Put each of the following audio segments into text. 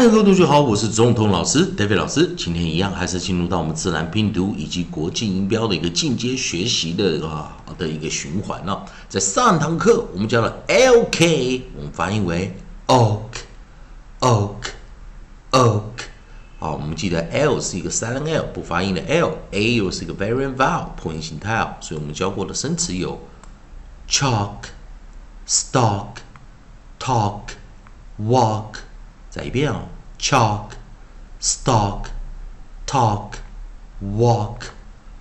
嗨，各位同学好，我是总统老师 David 老师。今天一样还是进入到我们自然拼读以及国际音标的一个进阶学习的啊的一个循环了。在上堂课我们教了 LK，我们发音为 oak，oak，oak。好，我们记得 L 是一个三 L 不发音的 L，A 又是一个 variant vowel 破音形态哦。所以我们教过的生词有 chalk，stock，talk，walk。再一遍哦，chalk, stock, talk, walk。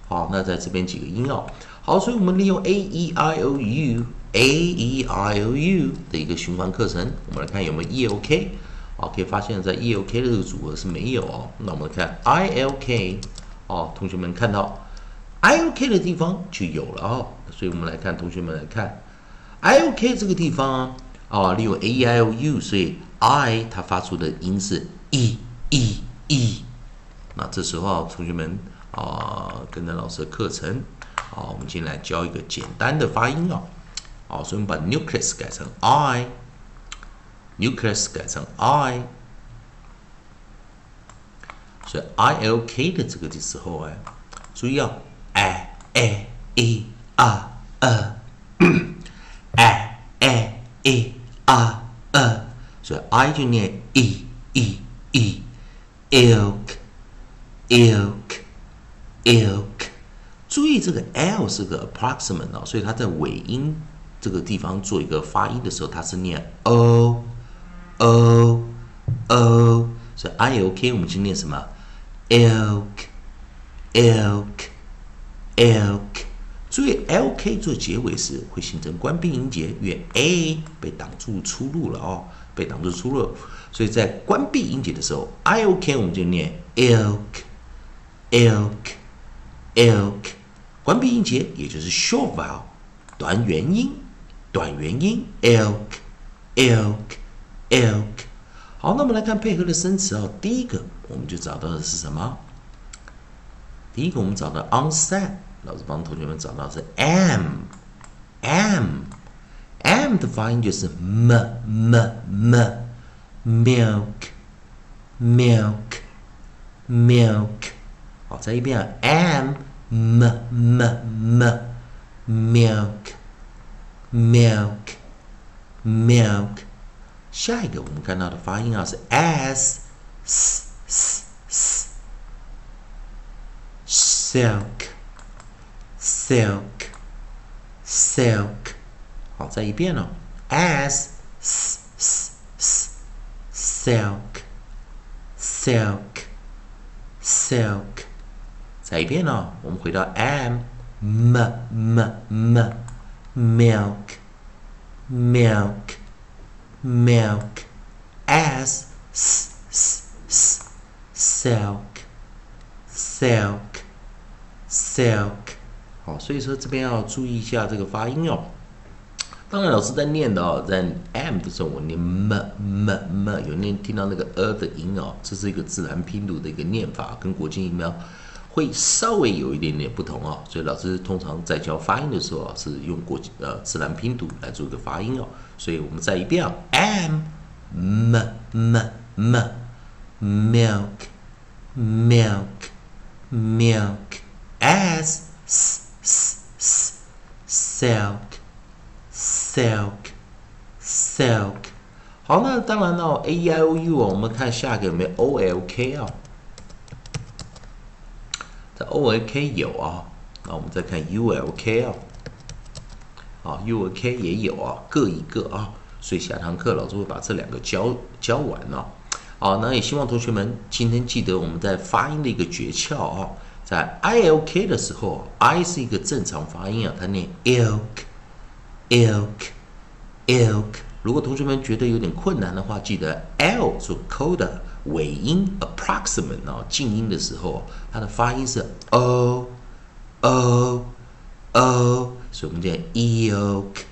好，那在这边几个音哦。好，所以我们利用 a e i o u a e i o u 的一个循环课程，我们来看有没有 e o k，。好，可以发现，在 e o k 的这个组合是没有哦。那我们来看 i l k。哦，同学们看到 i l k 的地方就有了哦。所以我们来看，同学们来看 i l k 这个地方啊，哦利用 a e i o u，所以 I 它发出的音是 e e e，那这时候同学们啊跟着老师的课程啊，我们进来教一个简单的发音啊，好，所以我们把 nucleus 改成 I，nucleus 改成 I，所以 I L K 的这个的时候哎，注意啊，I、A、E r e，a a e 啊呃。所以 I 就念 e e e，ilk，ilk，ilk。注意这个 l 是个 approximate 哦，所以它在尾音这个地方做一个发音的时候，它是念 o o o。所以 I L K 我们就念什么 ilk，ilk，ilk。意 L K 做结尾时会形成关闭音节，因为 a 被挡住出路了哦。被挡住出路，所以在关闭音节的时候，i o k 我们就念 ilk，ilk，ilk，关闭音节也就是 short vowel，短元音，短元音 ilk，ilk，ilk。好，那我们来看配合的生词哦。第一个我们就找到的是什么？第一个我们找到 onset，老师帮同学们找到是 am，am。m 的发音就是 m m m，milk milk milk。好，再一遍 m m m m，milk milk milk。下一个我们看到的发音啊是 s s s silk silk silk。好，再一遍哦，as s s s silk silk silk，再一遍哦，我们回到 m m m m milk milk milk as s s s silk silk silk， 好，所以说这边要注意一下这个发音哦。当然，老师在念的哦，在 m 的时候我念 m m m，有念听到那个呃的音哦，这是一个自然拼读的一个念法，跟国际音标会稍微有一点点不同哦。所以老师通常在教发音的时候，是用国际呃自然拼读来做一个发音哦。所以我们再一遍啊，m m m m milk milk milk as s silk silk silk，好，那当然了，a e i o u 哦，我们看下一个有没有 o l k 啊？这 o l k 有啊，那我们再看 u l k 啊，啊 u l k 也有啊，各一个啊，所以下堂课老师会把这两个教教完哦。好，那也希望同学们今天记得我们在发音的一个诀窍啊，在 i l k 的时候，i 是一个正常发音啊，它念 ilk。ilk ilk，如果同学们觉得有点困难的话，记得 l 做 coda 尾音 approximate 啊，静音的时候，它的发音是 o o o，所以我们念 ilk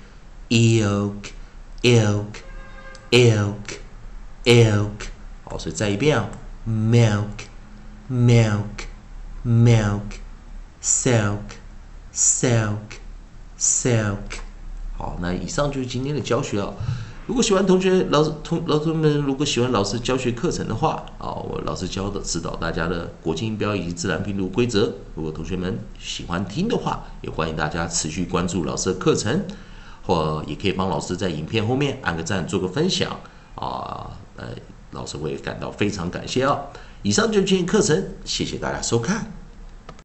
ilk ilk ilk ilk，好，所以再一遍啊，milk milk，silk，silk，silk，。好，那以上就是今天的教学了。如果喜欢同学老师同老师们，如果喜欢老师教学课程的话，啊，我老师教的指导大家的国际音标以及自然拼读规则。如果同学们喜欢听的话，也欢迎大家持续关注老师的课程，或也可以帮老师在影片后面按个赞，做个分享啊，呃，老师会感到非常感谢哦。以上就是今天课程，谢谢大家收看。